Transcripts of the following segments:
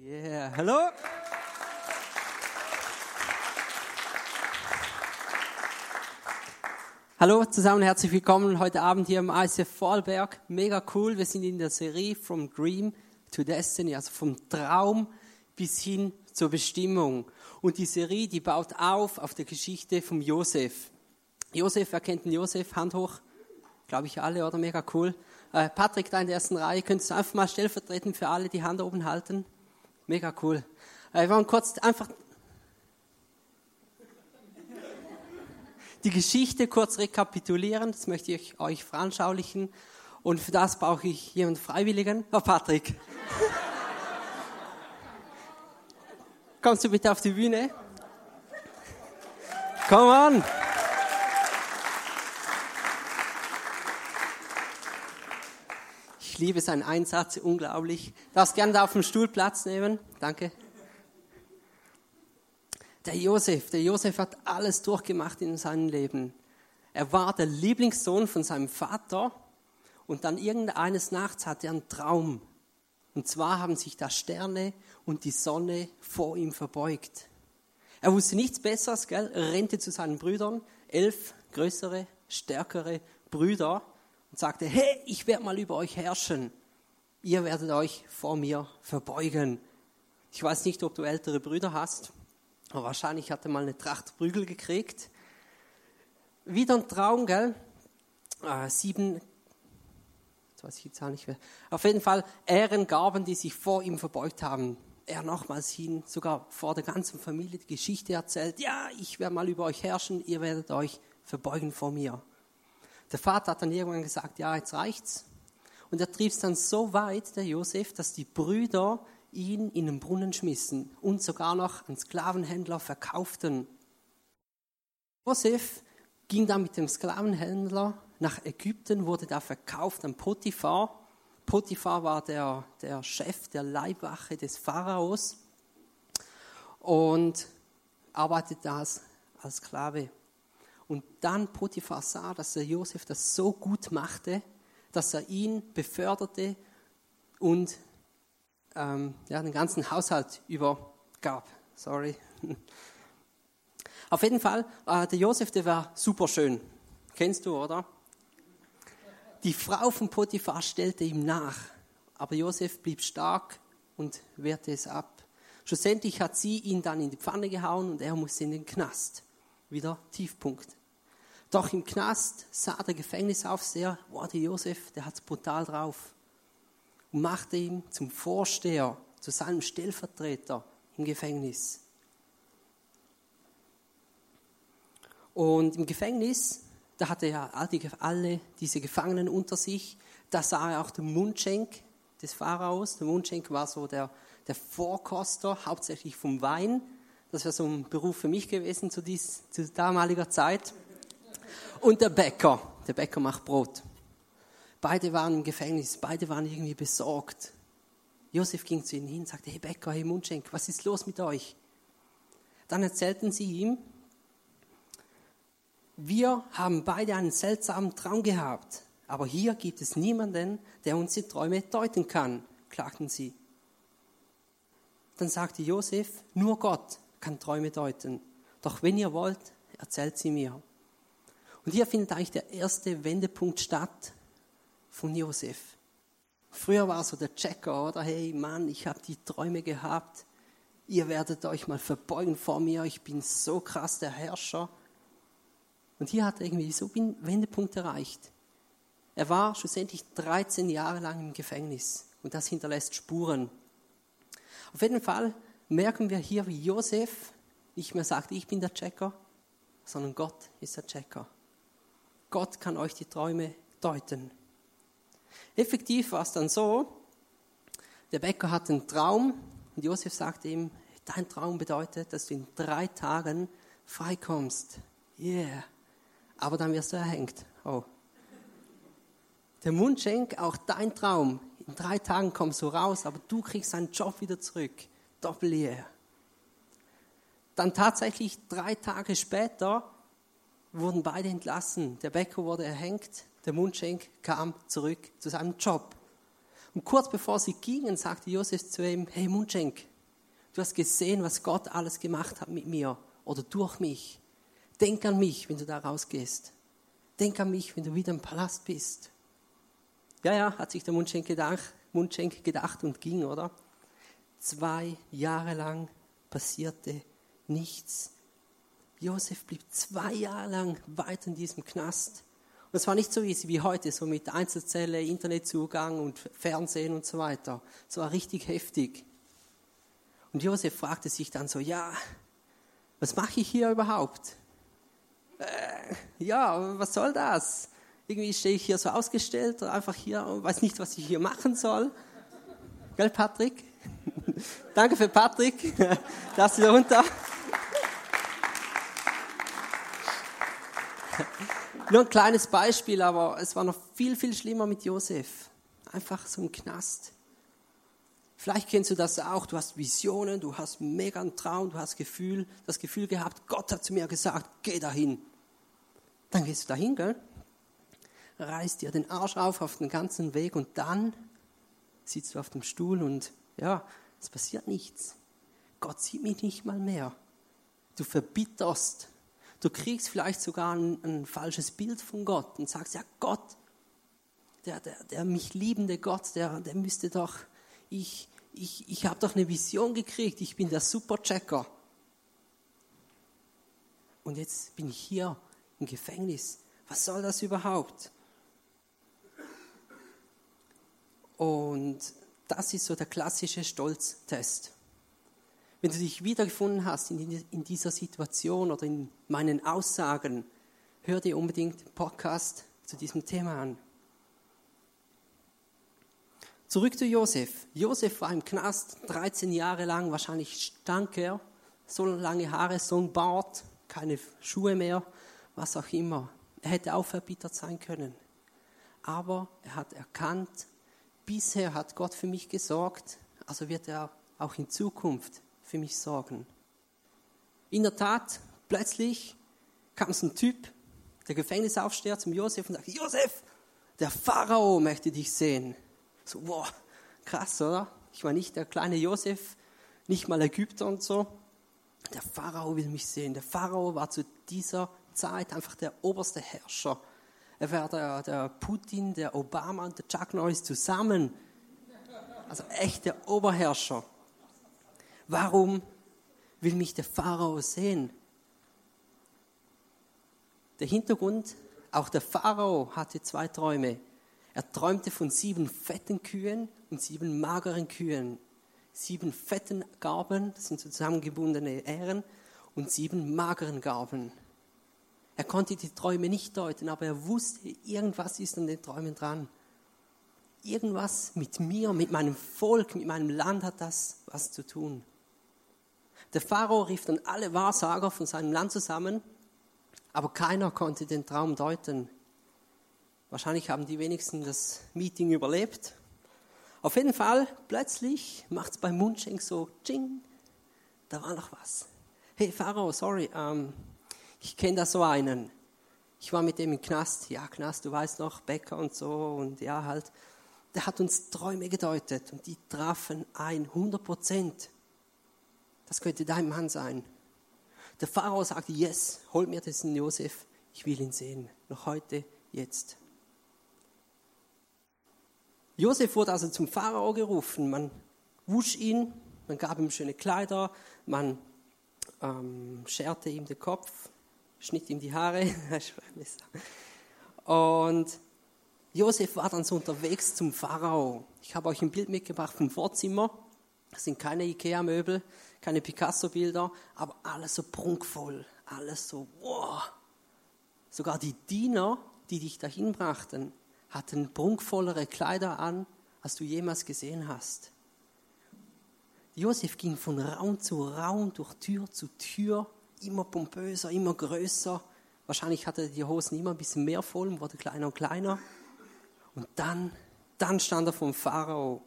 Yeah, hallo. Hallo zusammen, herzlich willkommen heute Abend hier im ICF Vorarlberg. Mega cool, wir sind in der Serie From Dream to Destiny, also vom Traum bis hin zur Bestimmung. Und die Serie, die baut auf auf der Geschichte von Josef. Josef, wer kennt den Josef? Hand hoch. Glaube ich alle, oder? Mega cool. Äh, Patrick, da in der ersten Reihe, könntest du einfach mal stellvertretend für alle die Hand oben halten? Mega cool. Äh, wir wollen kurz einfach die Geschichte kurz rekapitulieren. Das möchte ich euch veranschaulichen. Und für das brauche ich jemanden Freiwilligen. Oh, Patrick. Kommst du bitte auf die Bühne? Komm an! Ich liebe seinen Einsatz, unglaublich. Darfst gerne da auf dem Stuhl Platz nehmen. Danke. Der Josef, der Josef hat alles durchgemacht in seinem Leben. Er war der Lieblingssohn von seinem Vater und dann irgendeines Nachts hatte er einen Traum. Und zwar haben sich da Sterne und die Sonne vor ihm verbeugt. Er wusste nichts Besseres, gell? Er rennte zu seinen Brüdern, elf größere, stärkere Brüder und sagte, hey, ich werde mal über euch herrschen. Ihr werdet euch vor mir verbeugen. Ich weiß nicht, ob du ältere Brüder hast, aber wahrscheinlich hat er mal eine Tracht Prügel gekriegt. Wieder ein Traum, gell? Äh, sieben, jetzt weiß ich die Zahl nicht mehr. Auf jeden Fall Ehrengaben, die sich vor ihm verbeugt haben. Er nochmals hin, sogar vor der ganzen Familie die Geschichte erzählt. Ja, ich werde mal über euch herrschen, ihr werdet euch verbeugen vor mir. Der Vater hat dann irgendwann gesagt, ja, jetzt reicht's. Und er trieb es dann so weit, der Josef, dass die Brüder ihn in den Brunnen schmissen und sogar noch einen Sklavenhändler verkauften. Josef ging dann mit dem Sklavenhändler nach Ägypten, wurde da verkauft an Potiphar. Potiphar war der, der Chef der Leibwache des Pharaos und arbeitete als, als Sklave. Und dann Potiphar sah, dass der Josef das so gut machte, dass er ihn beförderte und ähm, ja, den ganzen Haushalt übergab. Sorry. Auf jeden Fall, äh, der Josef, der war super schön. Kennst du, oder? Die Frau von Potiphar stellte ihm nach, aber Josef blieb stark und wehrte es ab. Schlussendlich hat sie ihn dann in die Pfanne gehauen und er musste in den Knast. Wieder Tiefpunkt. Doch im Knast sah der Gefängnisaufseher, wow, der Josef, der hat's brutal drauf. Und machte ihn zum Vorsteher, zu seinem Stellvertreter im Gefängnis. Und im Gefängnis, da hatte er alle diese Gefangenen unter sich. Da sah er auch den Mundschenk des Pharaos. Der Mundschenk war so der, der Vorkoster, hauptsächlich vom Wein. Das wäre so ein Beruf für mich gewesen zu, dies, zu damaliger Zeit. Und der Bäcker, der Bäcker macht Brot. Beide waren im Gefängnis, beide waren irgendwie besorgt. Josef ging zu ihnen hin und sagte, hey Bäcker, hey Mundschenk, was ist los mit euch? Dann erzählten sie ihm, wir haben beide einen seltsamen Traum gehabt, aber hier gibt es niemanden, der uns die Träume deuten kann, klagten sie. Dann sagte Josef, nur Gott kann Träume deuten. Doch wenn ihr wollt, erzählt sie mir. Und hier findet eigentlich der erste Wendepunkt statt von Josef. Früher war so der Checker, oder? Hey Mann, ich habe die Träume gehabt. Ihr werdet euch mal verbeugen vor mir. Ich bin so krass der Herrscher. Und hier hat er irgendwie so einen Wendepunkt erreicht. Er war schlussendlich 13 Jahre lang im Gefängnis und das hinterlässt Spuren. Auf jeden Fall merken wir hier, wie Josef nicht mehr sagt, ich bin der Checker, sondern Gott ist der Checker. Gott kann euch die Träume deuten. Effektiv war es dann so, der Bäcker hat einen Traum und Josef sagte ihm, dein Traum bedeutet, dass du in drei Tagen freikommst. Yeah. Aber dann wirst du erhängt. Oh. Der Mundschenk, auch dein Traum. In drei Tagen kommst du raus, aber du kriegst deinen Job wieder zurück. Doppel yeah. Dann tatsächlich drei Tage später wurden beide entlassen. Der Bäcker wurde erhängt, der Mundschenk kam zurück zu seinem Job. Und kurz bevor sie gingen, sagte Josef zu ihm, hey Mundschenk, du hast gesehen, was Gott alles gemacht hat mit mir oder durch mich. Denk an mich, wenn du da rausgehst. Denk an mich, wenn du wieder im Palast bist. Ja, ja, hat sich der Mundschenk gedacht, Mundschenk gedacht und ging, oder? Zwei Jahre lang passierte nichts. Josef blieb zwei Jahre lang weiter in diesem Knast. Und es war nicht so easy wie heute, so mit Einzelzelle, Internetzugang und Fernsehen und so weiter. Es war richtig heftig. Und Josef fragte sich dann so, ja, was mache ich hier überhaupt? Äh, ja, was soll das? Irgendwie stehe ich hier so ausgestellt, einfach hier und weiß nicht, was ich hier machen soll. Gell, Patrick? Danke für Patrick. Lass wieder runter. Nur ein kleines Beispiel, aber es war noch viel, viel schlimmer mit Josef. Einfach so ein Knast. Vielleicht kennst du das auch. Du hast Visionen, du hast mega einen Traum, du hast Gefühl, das Gefühl gehabt, Gott hat zu mir gesagt, geh dahin. Dann gehst du dahin, gell? Reißt dir den Arsch auf auf den ganzen Weg und dann sitzt du auf dem Stuhl und ja, es passiert nichts. Gott sieht mich nicht mal mehr. Du verbitterst. Du kriegst vielleicht sogar ein, ein falsches Bild von Gott und sagst, ja Gott, der, der, der mich liebende Gott, der, der müsste doch, ich, ich, ich habe doch eine Vision gekriegt, ich bin der Superchecker. Und jetzt bin ich hier im Gefängnis. Was soll das überhaupt? Und das ist so der klassische Stolztest. Wenn du dich wiedergefunden hast in dieser Situation oder in meinen Aussagen, hör dir unbedingt den Podcast zu diesem Thema an. Zurück zu Josef. Josef war im Knast 13 Jahre lang, wahrscheinlich stank er, so lange Haare, so ein Bart, keine Schuhe mehr, was auch immer. Er hätte auch verbittert sein können. Aber er hat erkannt, bisher hat Gott für mich gesorgt, also wird er auch in Zukunft für mich sorgen. In der Tat, plötzlich kam so ein Typ, der Gefängnisaufsteher zum Josef und sagte, Josef, der Pharao möchte dich sehen. So, wow, krass, oder? Ich war nicht der kleine Josef, nicht mal Ägypter und so. Der Pharao will mich sehen. Der Pharao war zu dieser Zeit einfach der oberste Herrscher er wäre der, der Putin, der Obama und der Chuck Norris zusammen. Also echt der Oberherrscher. Warum will mich der Pharao sehen? Der Hintergrund, auch der Pharao hatte zwei Träume. Er träumte von sieben fetten Kühen und sieben mageren Kühen. Sieben fetten Garben, das sind zusammengebundene Ähren, und sieben mageren Garben. Er konnte die Träume nicht deuten, aber er wusste, irgendwas ist an den Träumen dran. Irgendwas mit mir, mit meinem Volk, mit meinem Land hat das was zu tun. Der Pharao rief dann alle Wahrsager von seinem Land zusammen, aber keiner konnte den Traum deuten. Wahrscheinlich haben die wenigsten das Meeting überlebt. Auf jeden Fall, plötzlich macht es beim Mundschenk so, tsching, da war noch was. Hey Pharao, sorry, ähm, ich kenne da so einen. Ich war mit dem im Knast. Ja, Knast, du weißt noch, Bäcker und so. Und ja, halt. Der hat uns Träume gedeutet und die trafen ein, 100 Prozent. Das könnte dein Mann sein. Der Pharao sagte, yes, hol mir diesen Josef, ich will ihn sehen. Noch heute, jetzt. Josef wurde also zum Pharao gerufen. Man wusch ihn, man gab ihm schöne Kleider, man ähm, scherte ihm den Kopf, schnitt ihm die Haare. Und Josef war dann so unterwegs zum Pharao. Ich habe euch ein Bild mitgebracht vom Vorzimmer. Das sind keine Ikea-Möbel, keine Picasso-Bilder, aber alles so prunkvoll, alles so, wow. Sogar die Diener, die dich dahin brachten, hatten prunkvollere Kleider an, als du jemals gesehen hast. Josef ging von Raum zu Raum, durch Tür zu Tür immer pompöser, immer größer. Wahrscheinlich hatte er die Hosen immer ein bisschen mehr voll und wurde kleiner und kleiner. Und dann, dann stand er vom Pharao.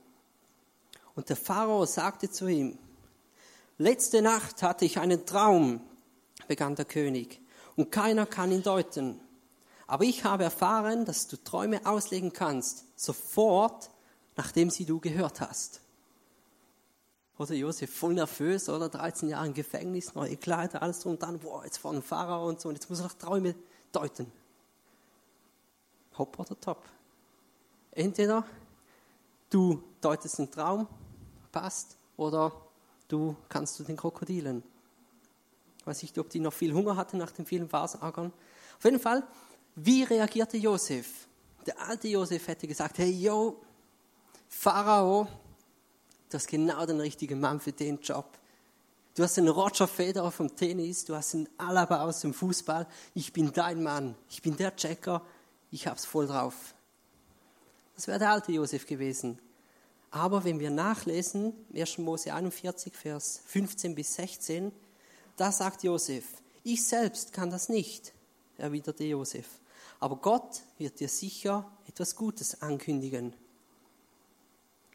Und der Pharao sagte zu ihm, letzte Nacht hatte ich einen Traum, begann der König, und keiner kann ihn deuten. Aber ich habe erfahren, dass du Träume auslegen kannst, sofort, nachdem sie du gehört hast. Oder Josef, voll nervös, oder 13 Jahre im Gefängnis, neue Kleider, alles drum und dann, boah, jetzt vor dem Pharao und so, und jetzt muss er noch Träume deuten. Hopp oder top. Entweder du deutest einen Traum, passt, oder du kannst zu den Krokodilen. Ich weiß nicht, ob die noch viel Hunger hatten nach den vielen Wahrsaggern. Auf jeden Fall, wie reagierte Josef? Der alte Josef hätte gesagt, hey, yo, Pharao, du hast genau den richtigen Mann für den Job. Du hast den Roger Federer vom Tennis, du hast den Alaba aus dem Fußball. Ich bin dein Mann, ich bin der Checker, ich hab's voll drauf. Das wäre der alte Josef gewesen. Aber wenn wir nachlesen, 1. Mose 41, Vers 15 bis 16, da sagt Josef, ich selbst kann das nicht, erwiderte Josef. Aber Gott wird dir sicher etwas Gutes ankündigen.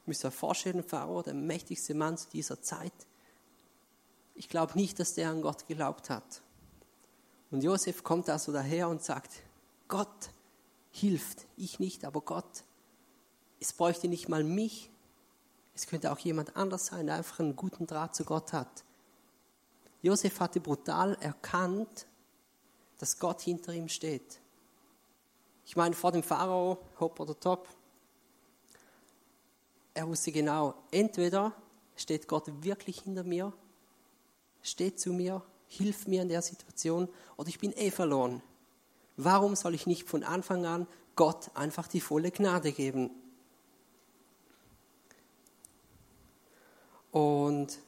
Müsst ihr euch vorstellen, Pharao, der mächtigste Mann zu dieser Zeit. Ich glaube nicht, dass der an Gott geglaubt hat. Und Josef kommt also daher und sagt, Gott hilft, ich nicht, aber Gott. Es bräuchte nicht mal mich, es könnte auch jemand anders sein, der einfach einen guten Draht zu Gott hat. Josef hatte brutal erkannt, dass Gott hinter ihm steht. Ich meine, vor dem Pharao, hopp oder top, er wusste genau, entweder steht Gott wirklich hinter mir, steht zu mir, hilft mir in der Situation, oder ich bin eh verloren. Warum soll ich nicht von Anfang an Gott einfach die volle Gnade geben? Und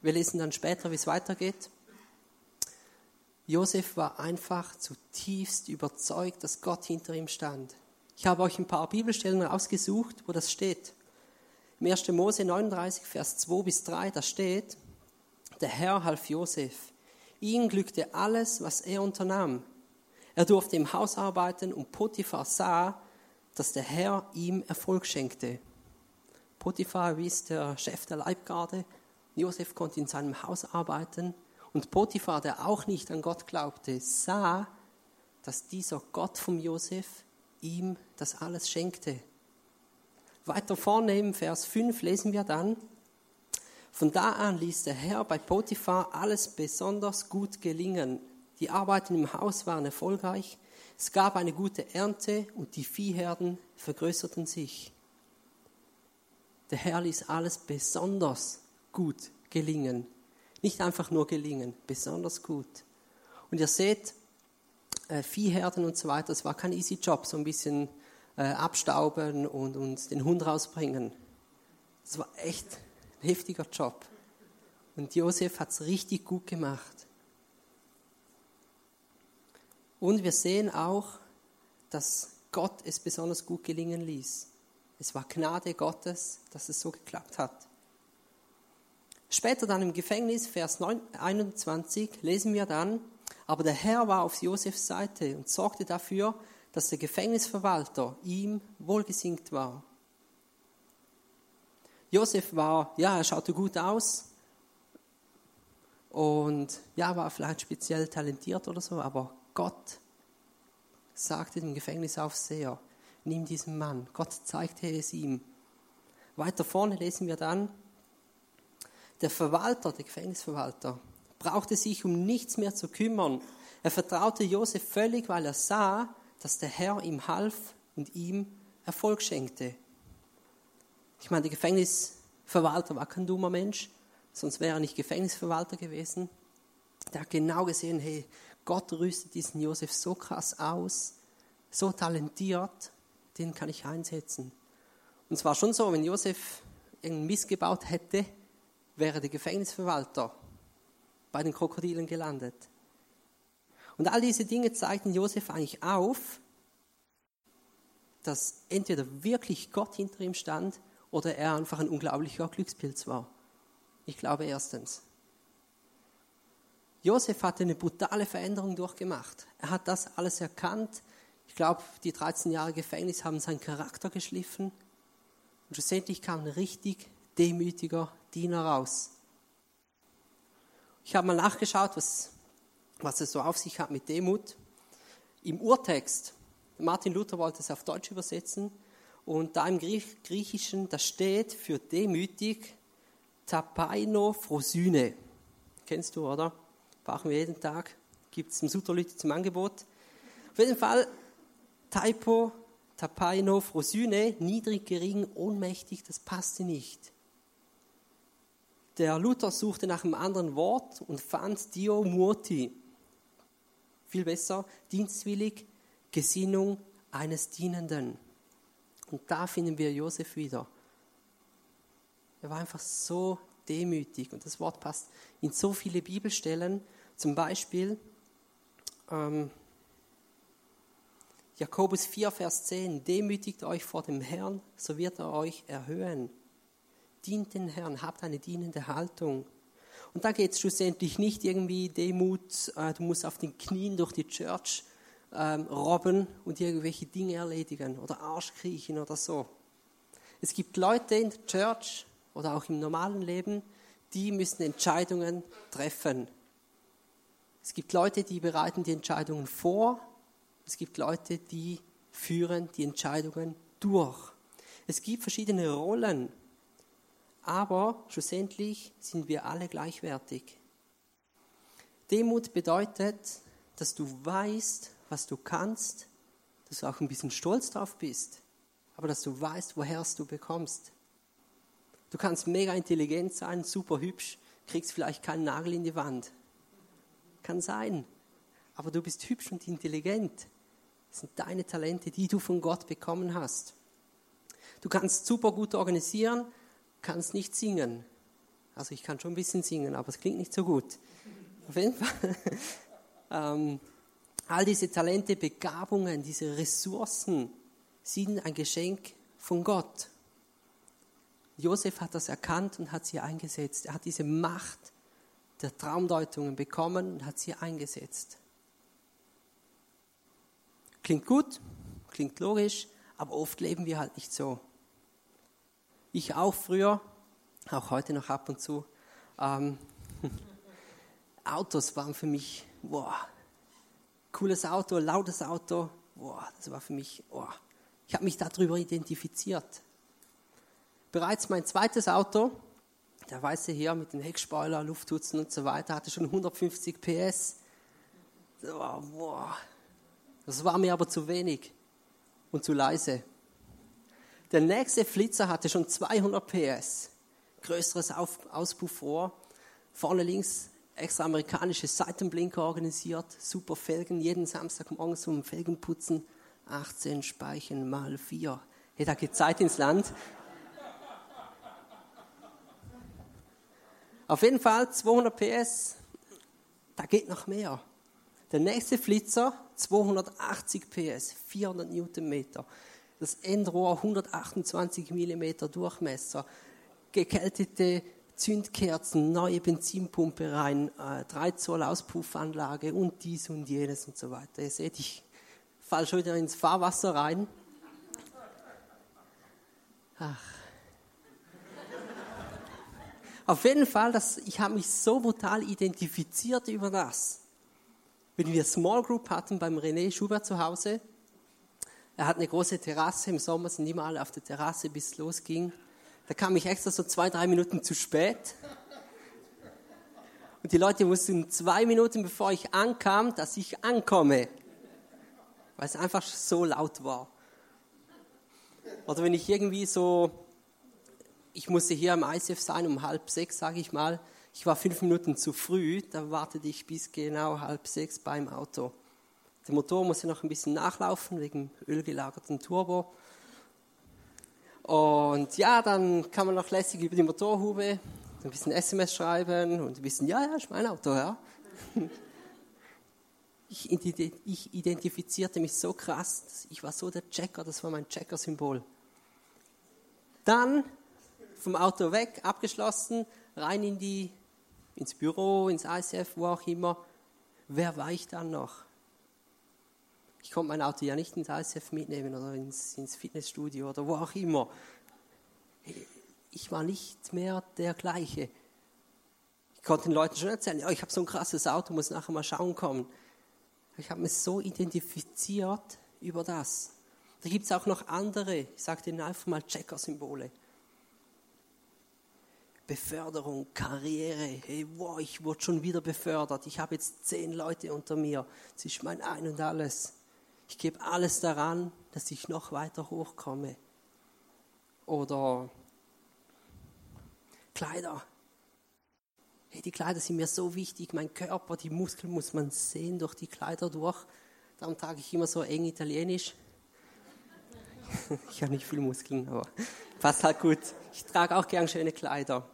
wir lesen dann später, wie es weitergeht. Josef war einfach zutiefst überzeugt, dass Gott hinter ihm stand. Ich habe euch ein paar Bibelstellen rausgesucht, wo das steht. Im 1. Mose 39, Vers 2 bis 3, da steht, der Herr half Josef. Ihm glückte alles, was er unternahm. Er durfte im Haus arbeiten und Potiphar sah, dass der Herr ihm Erfolg schenkte. Potiphar ist der Chef der Leibgarde. Josef konnte in seinem Haus arbeiten. Und Potiphar, der auch nicht an Gott glaubte, sah, dass dieser Gott vom Josef ihm das alles schenkte. Weiter vorne im Vers 5 lesen wir dann, von da an ließ der Herr bei Potiphar alles besonders gut gelingen. Die Arbeiten im Haus waren erfolgreich, es gab eine gute Ernte und die Viehherden vergrößerten sich. Der Herr ließ alles besonders gut gelingen. Nicht einfach nur gelingen, besonders gut. Und ihr seht, äh, Viehherden und so weiter, das war kein easy Job, so ein bisschen äh, abstauben und, und den Hund rausbringen. Das war echt ein heftiger Job. Und Josef hat es richtig gut gemacht. Und wir sehen auch, dass Gott es besonders gut gelingen ließ. Es war Gnade Gottes, dass es so geklappt hat. Später dann im Gefängnis, Vers 21, lesen wir dann, aber der Herr war auf Josefs Seite und sorgte dafür, dass der Gefängnisverwalter ihm wohlgesinnt war. Josef war, ja, er schaute gut aus und ja, war vielleicht speziell talentiert oder so, aber Gott sagte dem Gefängnisaufseher, nimm diesen Mann. Gott zeigte es ihm. Weiter vorne lesen wir dann, der Verwalter, der Gefängnisverwalter, brauchte sich um nichts mehr zu kümmern. Er vertraute Josef völlig, weil er sah, dass der Herr ihm half und ihm Erfolg schenkte. Ich meine, der Gefängnisverwalter war kein dummer Mensch, sonst wäre er nicht Gefängnisverwalter gewesen. Der hat genau gesehen, hey, Gott rüstet diesen Josef so krass aus, so talentiert, den kann ich einsetzen. Und es war schon so, wenn Josef einen Mist gebaut hätte, wäre der Gefängnisverwalter bei den Krokodilen gelandet. Und all diese Dinge zeigten Josef eigentlich auf, dass entweder wirklich Gott hinter ihm stand oder er einfach ein unglaublicher Glückspilz war. Ich glaube erstens. Josef hatte eine brutale Veränderung durchgemacht. Er hat das alles erkannt, ich glaube, die 13 Jahre Gefängnis haben seinen Charakter geschliffen. Und schlussendlich kam ein richtig demütiger Diener raus. Ich habe mal nachgeschaut, was, was es so auf sich hat mit Demut. Im Urtext, Martin Luther wollte es auf Deutsch übersetzen Und da im Griechischen, da steht für demütig Tapaino Frosyne. Kennst du, oder? Brauchen wir jeden Tag. Gibt es im Suterlüte zum Angebot. Auf jeden Fall, Typo, Tapaino Frosyne, niedrig, gering, ohnmächtig, das passte nicht. Der Luther suchte nach einem anderen Wort und fand Dio Muoti. Viel besser, dienstwillig, Gesinnung eines Dienenden. Und da finden wir Josef wieder. Er war einfach so demütig und das Wort passt in so viele Bibelstellen. Zum Beispiel ähm, Jakobus 4, Vers 10. Demütigt euch vor dem Herrn, so wird er euch erhöhen. Dient den Herrn, habt eine dienende Haltung. Und da geht es schlussendlich nicht irgendwie Demut, äh, du musst auf den Knien durch die Church ähm, robben und irgendwelche Dinge erledigen oder Arsch kriechen oder so. Es gibt Leute in der Church oder auch im normalen Leben, die müssen Entscheidungen treffen. Es gibt Leute, die bereiten die Entscheidungen vor. Es gibt Leute, die führen die Entscheidungen durch. Es gibt verschiedene Rollen, aber schlussendlich sind wir alle gleichwertig. Demut bedeutet, dass du weißt, was du kannst, dass du auch ein bisschen stolz drauf bist, aber dass du weißt, woher es du bekommst. Du kannst mega intelligent sein, super hübsch, kriegst vielleicht keinen Nagel in die Wand. Kann sein, aber du bist hübsch und intelligent. Das sind deine Talente, die du von Gott bekommen hast. Du kannst super gut organisieren, kannst nicht singen. Also ich kann schon ein bisschen singen, aber es klingt nicht so gut. Auf jeden Fall. ähm, All diese Talente, Begabungen, diese Ressourcen sind ein Geschenk von Gott. Josef hat das erkannt und hat sie eingesetzt. Er hat diese Macht der Traumdeutungen bekommen und hat sie eingesetzt. Klingt gut, klingt logisch, aber oft leben wir halt nicht so. Ich auch früher, auch heute noch ab und zu. Ähm, Autos waren für mich, boah, cooles Auto, lautes Auto. Boah, das war für mich, oh, ich habe mich darüber identifiziert. Bereits mein zweites Auto, der weiße hier mit den Heckspoiler, Lufthutzen und so weiter, hatte schon 150 PS. Oh, boah. Das war mir aber zu wenig und zu leise. Der nächste Flitzer hatte schon 200 PS. Größeres Auspuffrohr. Vorne links extra amerikanische Seitenblinker organisiert, super Felgen, jeden Samstagmorgen zum Felgenputzen, 18 Speichen mal 4. Hey, da geht Zeit ins Land. Auf jeden Fall 200 PS, da geht noch mehr. Der nächste Flitzer 280 PS, 400 Newtonmeter. Das Endrohr 128 mm Durchmesser. Gekältete Zündkerzen, neue Benzinpumpe rein, äh, 3 Zoll Auspuffanlage und dies und jenes und so weiter. Ihr seht, ich falle schon wieder ins Fahrwasser rein. Ach. Auf jeden Fall, das, ich habe mich so brutal identifiziert über das. Wenn wir Small Group hatten beim René Schubert zu Hause, er hat eine große Terrasse, im Sommer sind immer alle auf der Terrasse, bis es losging. Da kam ich extra so zwei, drei Minuten zu spät. Und die Leute wussten zwei Minuten, bevor ich ankam, dass ich ankomme. Weil es einfach so laut war. Oder wenn ich irgendwie so, ich musste hier am ICF sein um halb sechs, sage ich mal. Ich war fünf Minuten zu früh, da wartete ich bis genau halb sechs beim Auto. Der Motor musste noch ein bisschen nachlaufen wegen ölgelagerten Turbo. Und ja, dann kann man noch lässig über die Motorhube ein bisschen SMS schreiben und ein bisschen, ja, ja, ist mein Auto, ja. Ich, ich identifizierte mich so krass, ich war so der Checker, das war mein Checker-Symbol. Dann vom Auto weg, abgeschlossen, rein in die, ins Büro, ins ICF, wo auch immer. Wer war ich dann noch? Ich konnte mein Auto ja nicht ins ISF mitnehmen oder ins, ins Fitnessstudio oder wo auch immer. Ich war nicht mehr der gleiche. Ich konnte den Leuten schon erzählen, ja, ich habe so ein krasses Auto, muss nachher mal schauen kommen. Ich habe mich so identifiziert über das. Da gibt es auch noch andere, ich sage Ihnen einfach mal Checker-Symbole. Beförderung, Karriere, hey, wow, ich wurde schon wieder befördert, ich habe jetzt zehn Leute unter mir, das ist mein Ein und alles. Ich gebe alles daran, dass ich noch weiter hochkomme. Oder Kleider. Hey, die Kleider sind mir so wichtig, mein Körper, die Muskeln muss man sehen durch die Kleider durch. Darum trage ich immer so eng italienisch. ich habe nicht viel Muskeln, aber passt halt gut. Ich trage auch gern schöne Kleider.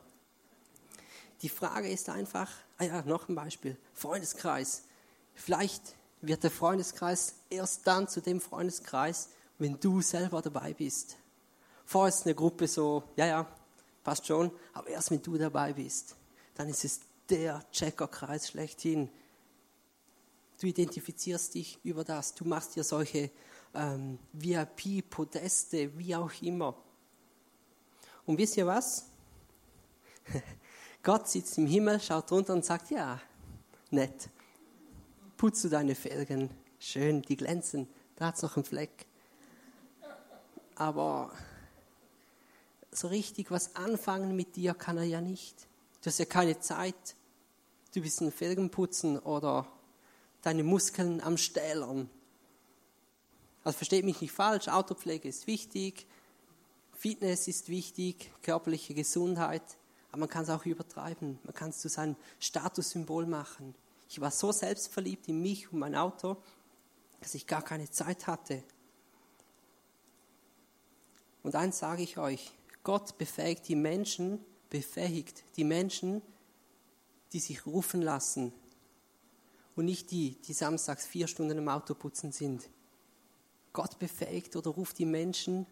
Die Frage ist einfach, ah ja, noch ein Beispiel, Freundeskreis. Vielleicht wird der Freundeskreis erst dann zu dem Freundeskreis, wenn du selber dabei bist. Vorher ist eine Gruppe so, ja, ja, passt schon, aber erst wenn du dabei bist, dann ist es der Checkerkreis schlechthin. Du identifizierst dich über das, du machst dir solche ähm, VIP-Podeste, wie auch immer. Und wisst ihr was? Gott sitzt im Himmel, schaut runter und sagt, ja, nett. Putzt du deine Felgen, schön, die glänzen, da hat es noch einen Fleck. Aber so richtig was anfangen mit dir kann er ja nicht. Du hast ja keine Zeit. Du bist ein Felgenputzen oder deine Muskeln am Stählern. Also versteht mich nicht falsch, Autopflege ist wichtig, Fitness ist wichtig, körperliche Gesundheit, aber man kann es auch übertreiben. Man kann es zu seinem Statussymbol machen. Ich war so selbstverliebt in mich und mein Auto, dass ich gar keine Zeit hatte. Und eins sage ich euch, Gott befähigt die Menschen, befähigt die Menschen, die sich rufen lassen und nicht die, die samstags vier Stunden im Auto putzen sind. Gott befähigt oder ruft die Menschen,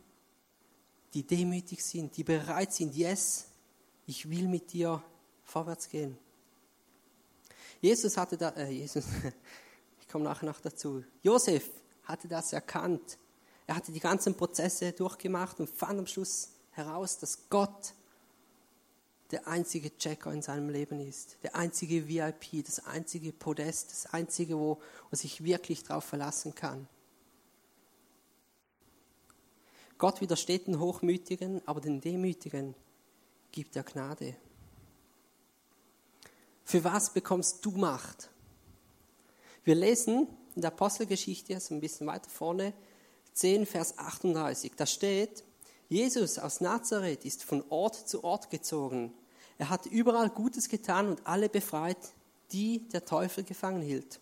die demütig sind, die bereit sind, yes, ich will mit dir vorwärts gehen. Jesus hatte da, äh, Jesus, ich komme nachher noch dazu. Josef hatte das erkannt. Er hatte die ganzen Prozesse durchgemacht und fand am Schluss heraus, dass Gott der einzige Checker in seinem Leben ist, der einzige VIP, das einzige Podest, das einzige, wo man sich wirklich darauf verlassen kann. Gott widersteht den Hochmütigen, aber den Demütigen gibt er Gnade. Für was bekommst du Macht? Wir lesen in der Apostelgeschichte, so ein bisschen weiter vorne, 10, Vers 38. Da steht, Jesus aus Nazareth ist von Ort zu Ort gezogen. Er hat überall Gutes getan und alle befreit, die der Teufel gefangen hielt.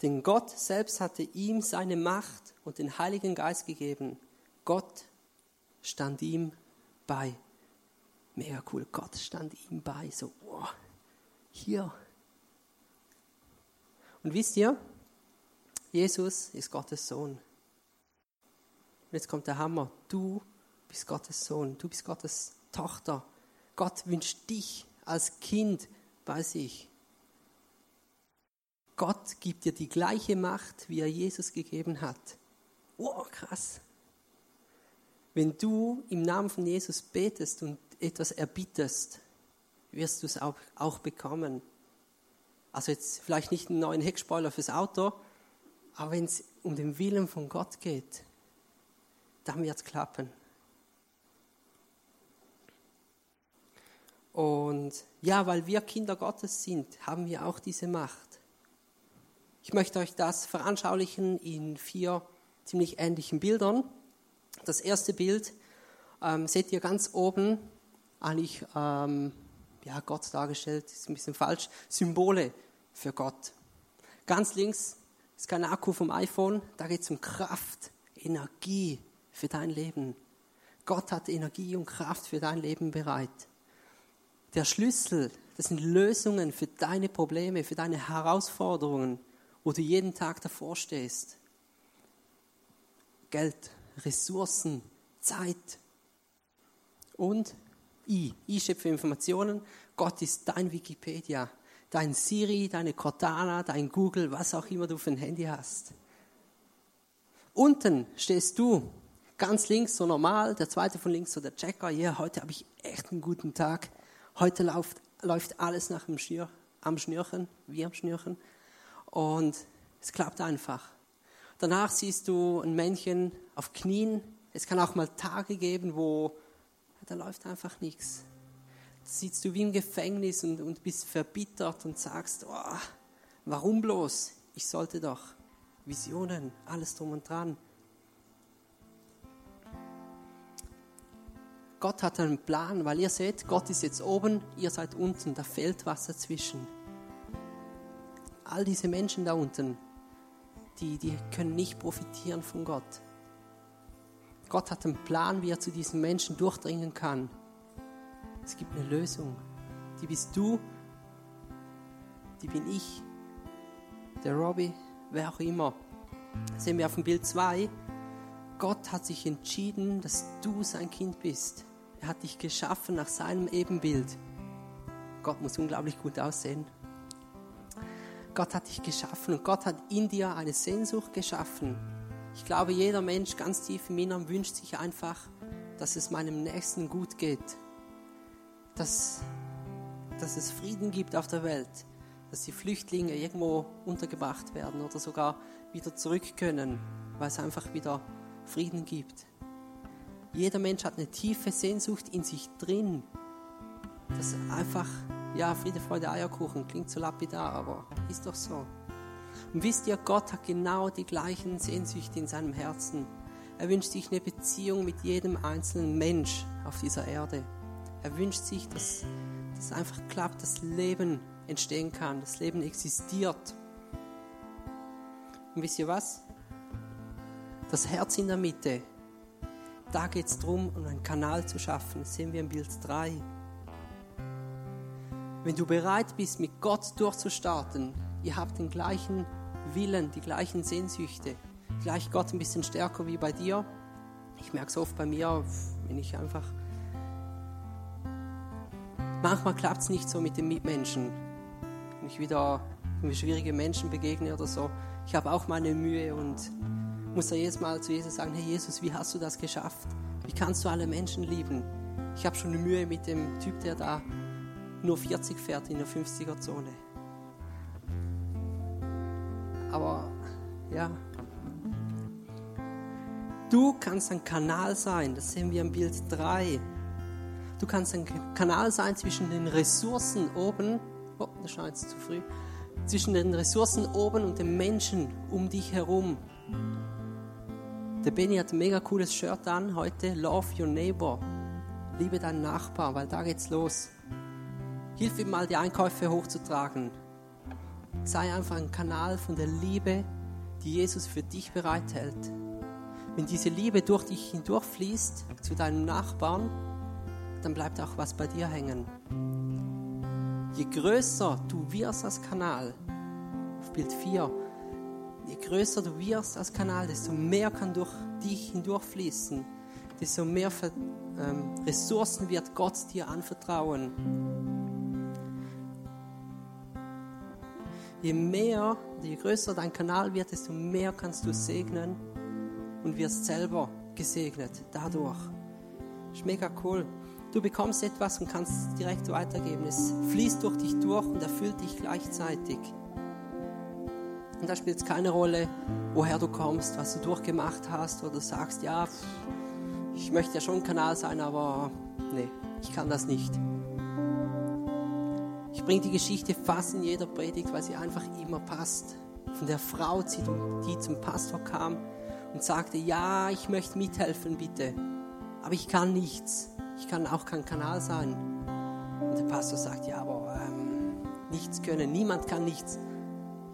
Denn Gott selbst hatte ihm seine Macht und den Heiligen Geist gegeben. Gott stand ihm bei. Mega cool, Gott stand ihm bei. So, wow, hier. Und wisst ihr, Jesus ist Gottes Sohn. Und jetzt kommt der Hammer. Du bist Gottes Sohn, du bist Gottes Tochter. Gott wünscht dich als Kind bei sich. Gott gibt dir die gleiche Macht, wie er Jesus gegeben hat. Wow, krass. Wenn du im Namen von Jesus betest und etwas erbittest, wirst du es auch, auch bekommen. Also jetzt vielleicht nicht einen neuen Heckspoiler fürs Auto, aber wenn es um den Willen von Gott geht, dann wird es klappen. Und ja, weil wir Kinder Gottes sind, haben wir auch diese Macht. Ich möchte euch das veranschaulichen in vier ziemlich ähnlichen Bildern. Das erste Bild ähm, seht ihr ganz oben, eigentlich ähm, ja, Gott dargestellt, ist ein bisschen falsch, Symbole für Gott. Ganz links ist kein Akku vom iPhone, da geht es um Kraft, Energie für dein Leben. Gott hat Energie und Kraft für dein Leben bereit. Der Schlüssel, das sind Lösungen für deine Probleme, für deine Herausforderungen, wo du jeden Tag davor stehst. Geld, Ressourcen, Zeit und I. I für Informationen. Gott ist dein Wikipedia, dein Siri, deine Cortana, dein Google, was auch immer du für ein Handy hast. Unten stehst du, ganz links so normal, der zweite von links so der Checker. Ja, yeah, heute habe ich echt einen guten Tag. Heute läuft, läuft alles nach dem Schnür, am Schnürchen, wie am Schnürchen. Und es klappt einfach. Danach siehst du ein Männchen auf Knien. Es kann auch mal Tage geben, wo da läuft einfach nichts. Sitzt du wie im Gefängnis und, und bist verbittert und sagst, oh, warum bloß? Ich sollte doch Visionen, alles drum und dran. Gott hat einen Plan, weil ihr seht, Gott ist jetzt oben, ihr seid unten, da fehlt was dazwischen. All diese Menschen da unten, die, die können nicht profitieren von Gott. Gott hat einen Plan, wie er zu diesen Menschen durchdringen kann. Es gibt eine Lösung. Die bist du, die bin ich, der Robbie, wer auch immer. Das sehen wir auf dem Bild 2. Gott hat sich entschieden, dass du sein Kind bist. Er hat dich geschaffen nach seinem Ebenbild. Gott muss unglaublich gut aussehen. Gott hat dich geschaffen und Gott hat in dir eine Sehnsucht geschaffen. Ich glaube, jeder Mensch ganz tief im Inneren wünscht sich einfach, dass es meinem Nächsten gut geht. Dass, dass es Frieden gibt auf der Welt. Dass die Flüchtlinge irgendwo untergebracht werden oder sogar wieder zurück können, weil es einfach wieder Frieden gibt. Jeder Mensch hat eine tiefe Sehnsucht in sich drin. Das einfach, ja, Friede, Freude, Eierkuchen, klingt so lapidar, aber ist doch so. Und wisst ihr, Gott hat genau die gleichen Sehnsüchte in seinem Herzen. Er wünscht sich eine Beziehung mit jedem einzelnen Mensch auf dieser Erde. Er wünscht sich, dass das einfach klappt, dass Leben entstehen kann, das Leben existiert. Und wisst ihr was? Das Herz in der Mitte, da geht es darum, um einen Kanal zu schaffen. Das sehen wir im Bild 3. Wenn du bereit bist, mit Gott durchzustarten, ihr habt den gleichen Willen, die gleichen Sehnsüchte, gleich Gott ein bisschen stärker wie bei dir. Ich merke es oft bei mir, wenn ich einfach. Manchmal klappt es nicht so mit den Mitmenschen. Wenn ich wieder schwierige Menschen begegne oder so, ich habe auch meine Mühe und muss er jedes Mal zu Jesus sagen, hey Jesus, wie hast du das geschafft? Wie kannst du alle Menschen lieben? Ich habe schon eine Mühe mit dem Typ, der da nur 40 fährt in der 50er-Zone. Aber ja, du kannst ein Kanal sein, das sehen wir im Bild 3. Du kannst ein Kanal sein zwischen den Ressourcen oben, oh, das scheint zu früh, zwischen den Ressourcen oben und den Menschen um dich herum. Der Benny hat ein mega cooles Shirt an heute. Love your neighbor. Liebe deinen Nachbar, weil da geht's los. Hilf ihm mal, die Einkäufe hochzutragen. Sei einfach ein Kanal von der Liebe, die Jesus für dich bereithält. Wenn diese Liebe durch dich hindurchfließt zu deinem Nachbarn, dann bleibt auch was bei dir hängen. Je größer du wirst als Kanal, auf Bild 4, je größer du wirst als Kanal, desto mehr kann durch dich hindurchfließen, desto mehr ähm, Ressourcen wird Gott dir anvertrauen. Je mehr, je größer dein Kanal wird, desto mehr kannst du segnen und wirst selber gesegnet dadurch. Ist mega cool. Du bekommst etwas und kannst es direkt weitergeben. Es fließt durch dich durch und erfüllt dich gleichzeitig. Und da spielt es keine Rolle, woher du kommst, was du durchgemacht hast oder sagst, ja, ich möchte ja schon Kanal sein, aber nee, ich kann das nicht. Ich bringe die Geschichte fast in jeder Predigt, weil sie einfach immer passt. Von der Frau, die zum Pastor kam und sagte, ja, ich möchte mithelfen, bitte. Aber ich kann nichts. Ich kann auch kein Kanal sein. Und der Pastor sagt, ja, aber ähm, nichts können. Niemand kann nichts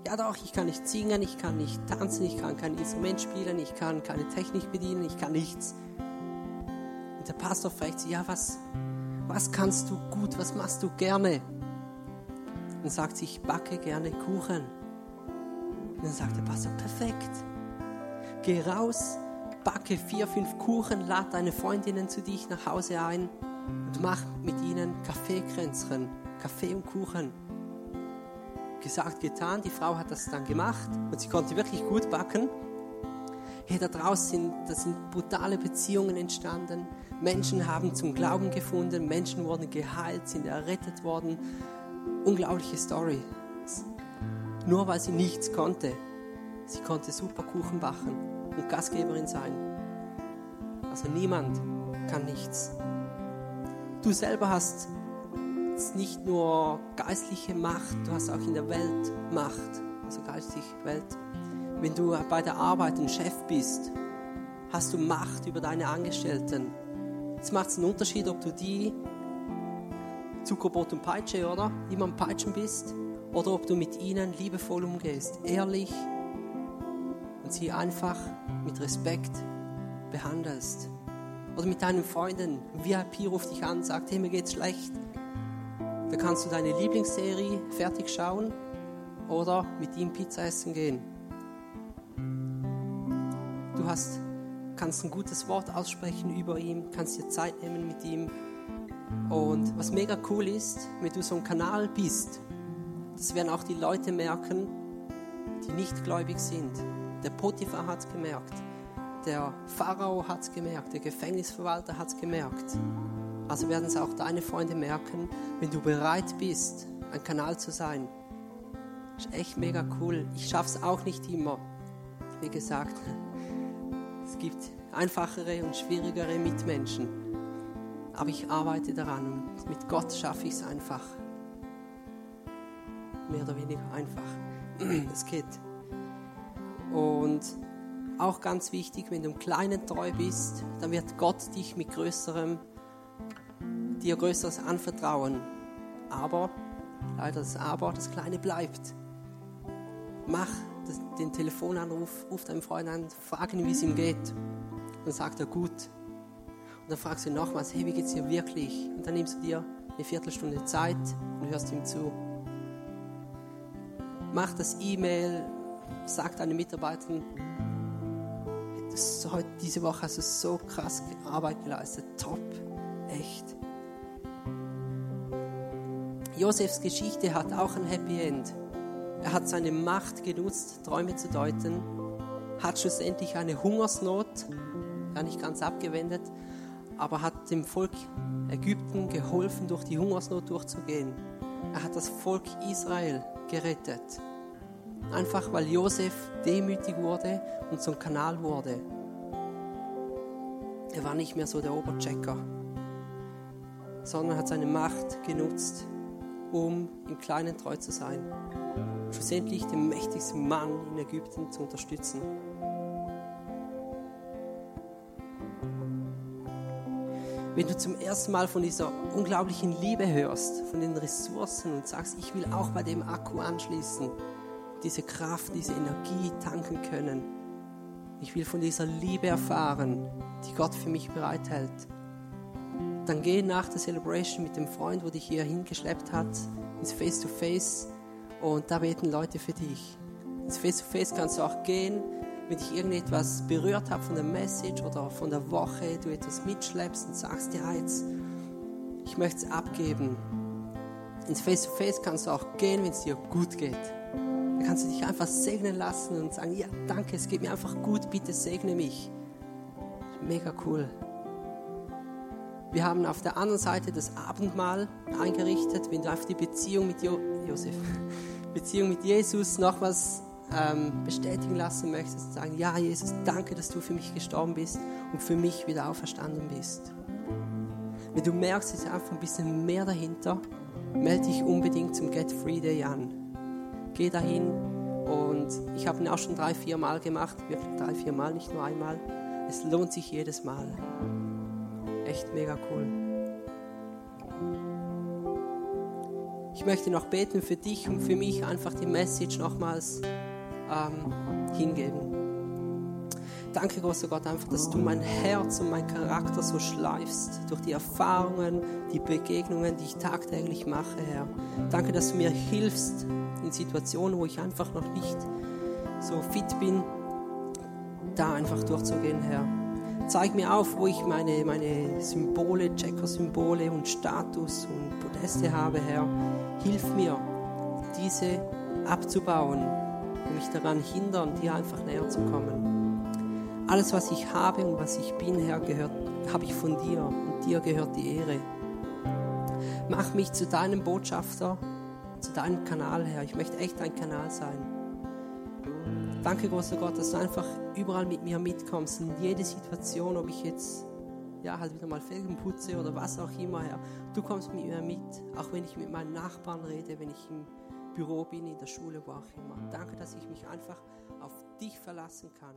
ja doch, ich kann nicht singen, ich kann nicht tanzen, ich kann kein Instrument spielen, ich kann keine Technik bedienen, ich kann nichts. Und der Pastor fragt sie, ja, was, was kannst du gut, was machst du gerne? Und sagt ich backe gerne Kuchen. Und dann sagt der Pastor, perfekt. Geh raus, backe vier, fünf Kuchen, lad deine Freundinnen zu dich nach Hause ein und mach mit ihnen Kaffeekränzchen, Kaffee und Kuchen gesagt, getan. Die Frau hat das dann gemacht und sie konnte wirklich gut backen. Hey, da draußen sind, da sind brutale Beziehungen entstanden. Menschen haben zum Glauben gefunden. Menschen wurden geheilt, sind errettet worden. Unglaubliche Story. Nur weil sie nichts konnte. Sie konnte super Kuchen backen und Gastgeberin sein. Also niemand kann nichts. Du selber hast nicht nur geistliche Macht, du hast auch in der Welt Macht, also geistliche Welt. Wenn du bei der Arbeit ein Chef bist, hast du Macht über deine Angestellten. Jetzt macht es einen Unterschied, ob du die Zuckerbrot und Peitsche, oder? Immer am Peitschen bist, oder ob du mit ihnen liebevoll umgehst, ehrlich und sie einfach mit Respekt behandelst. Oder mit deinen Freunden, VIP ruft dich an, sagt, hey, mir geht's schlecht. Da kannst du deine Lieblingsserie fertig schauen oder mit ihm Pizza essen gehen. Du hast kannst ein gutes Wort aussprechen über ihn, kannst dir Zeit nehmen mit ihm. Und was mega cool ist, wenn du so ein Kanal bist, das werden auch die Leute merken, die nicht gläubig sind. Der Potiphar hat es gemerkt, der Pharao hat es gemerkt, der Gefängnisverwalter hat es gemerkt. Also werden es auch deine Freunde merken, wenn du bereit bist, ein Kanal zu sein. Das ist echt mega cool. Ich schaffe es auch nicht immer. Wie gesagt, es gibt einfachere und schwierigere Mitmenschen. Aber ich arbeite daran und mit Gott schaffe ich es einfach. Mehr oder weniger einfach. Es geht. Und auch ganz wichtig, wenn du im Kleinen treu bist, dann wird Gott dich mit größerem, dir Größeres anvertrauen. Aber, leider das Aber, das Kleine bleibt. Mach den Telefonanruf, ruf deinen Freund an, frag ihn, wie es ihm geht. Dann sagt er gut. Und dann fragst du ihn nochmals, hey, wie geht es dir wirklich? Und dann nimmst du dir eine Viertelstunde Zeit und hörst ihm zu. Mach das E-Mail, sag deinen Mitarbeitern, heute, diese Woche hast du so krass Arbeit geleistet. Top, echt. Josefs Geschichte hat auch ein Happy End. Er hat seine Macht genutzt, Träume zu deuten, hat schlussendlich eine Hungersnot, gar nicht ganz abgewendet, aber hat dem Volk Ägypten geholfen, durch die Hungersnot durchzugehen. Er hat das Volk Israel gerettet. Einfach weil Josef demütig wurde und zum Kanal wurde. Er war nicht mehr so der Oberchecker, sondern hat seine Macht genutzt, um im Kleinen treu zu sein schlussendlich den mächtigsten Mann in Ägypten zu unterstützen. Wenn du zum ersten Mal von dieser unglaublichen Liebe hörst, von den Ressourcen und sagst, ich will auch bei dem Akku anschließen, diese Kraft, diese Energie tanken können. Ich will von dieser Liebe erfahren, die Gott für mich bereithält. Dann geh nach der Celebration mit dem Freund, wo dich hier hingeschleppt hat, ins Face-to-Face. -face und da beten Leute für dich. Ins Face-to-Face kannst du auch gehen, wenn dich irgendetwas berührt hat von der Message oder von der Woche, du etwas mitschleppst und sagst, ja, jetzt, ich möchte es abgeben. Ins Face-to-Face kannst du auch gehen, wenn es dir gut geht. Da kannst du dich einfach segnen lassen und sagen, ja, danke, es geht mir einfach gut, bitte segne mich. Mega cool. Wir haben auf der anderen Seite das Abendmahl eingerichtet, wenn du einfach die Beziehung mit jo Josef, Beziehung mit Jesus nochmals ähm, bestätigen lassen möchtest, sagen, ja Jesus, danke, dass du für mich gestorben bist und für mich wieder auferstanden bist. Wenn du merkst, es ist einfach ein bisschen mehr dahinter, melde dich unbedingt zum Get Free Day an. Geh dahin und ich habe ihn auch schon drei, vier Mal gemacht, wirklich drei, vier Mal, nicht nur einmal. Es lohnt sich jedes Mal echt mega cool. Ich möchte noch beten für dich und für mich einfach die Message nochmals ähm, hingeben. Danke, großer Gott, einfach, dass du mein Herz und mein Charakter so schleifst durch die Erfahrungen, die Begegnungen, die ich tagtäglich mache, Herr. Danke, dass du mir hilfst in Situationen, wo ich einfach noch nicht so fit bin, da einfach durchzugehen, Herr. Zeig mir auf, wo ich meine, meine Symbole, Checker-Symbole und Status und Podeste habe, Herr. Hilf mir, diese abzubauen mich daran hindern, dir einfach näher zu kommen. Alles, was ich habe und was ich bin, Herr, gehört, habe ich von dir und dir gehört die Ehre. Mach mich zu deinem Botschafter, zu deinem Kanal, Herr. Ich möchte echt ein Kanal sein. Danke, großer Gott, dass du einfach überall mit mir mitkommst, in jede Situation, ob ich jetzt ja, halt wieder mal Felgen putze oder was auch immer, Herr. Du kommst mit mir mit, auch wenn ich mit meinen Nachbarn rede, wenn ich im Büro bin, in der Schule, wo auch immer. Danke, dass ich mich einfach auf dich verlassen kann.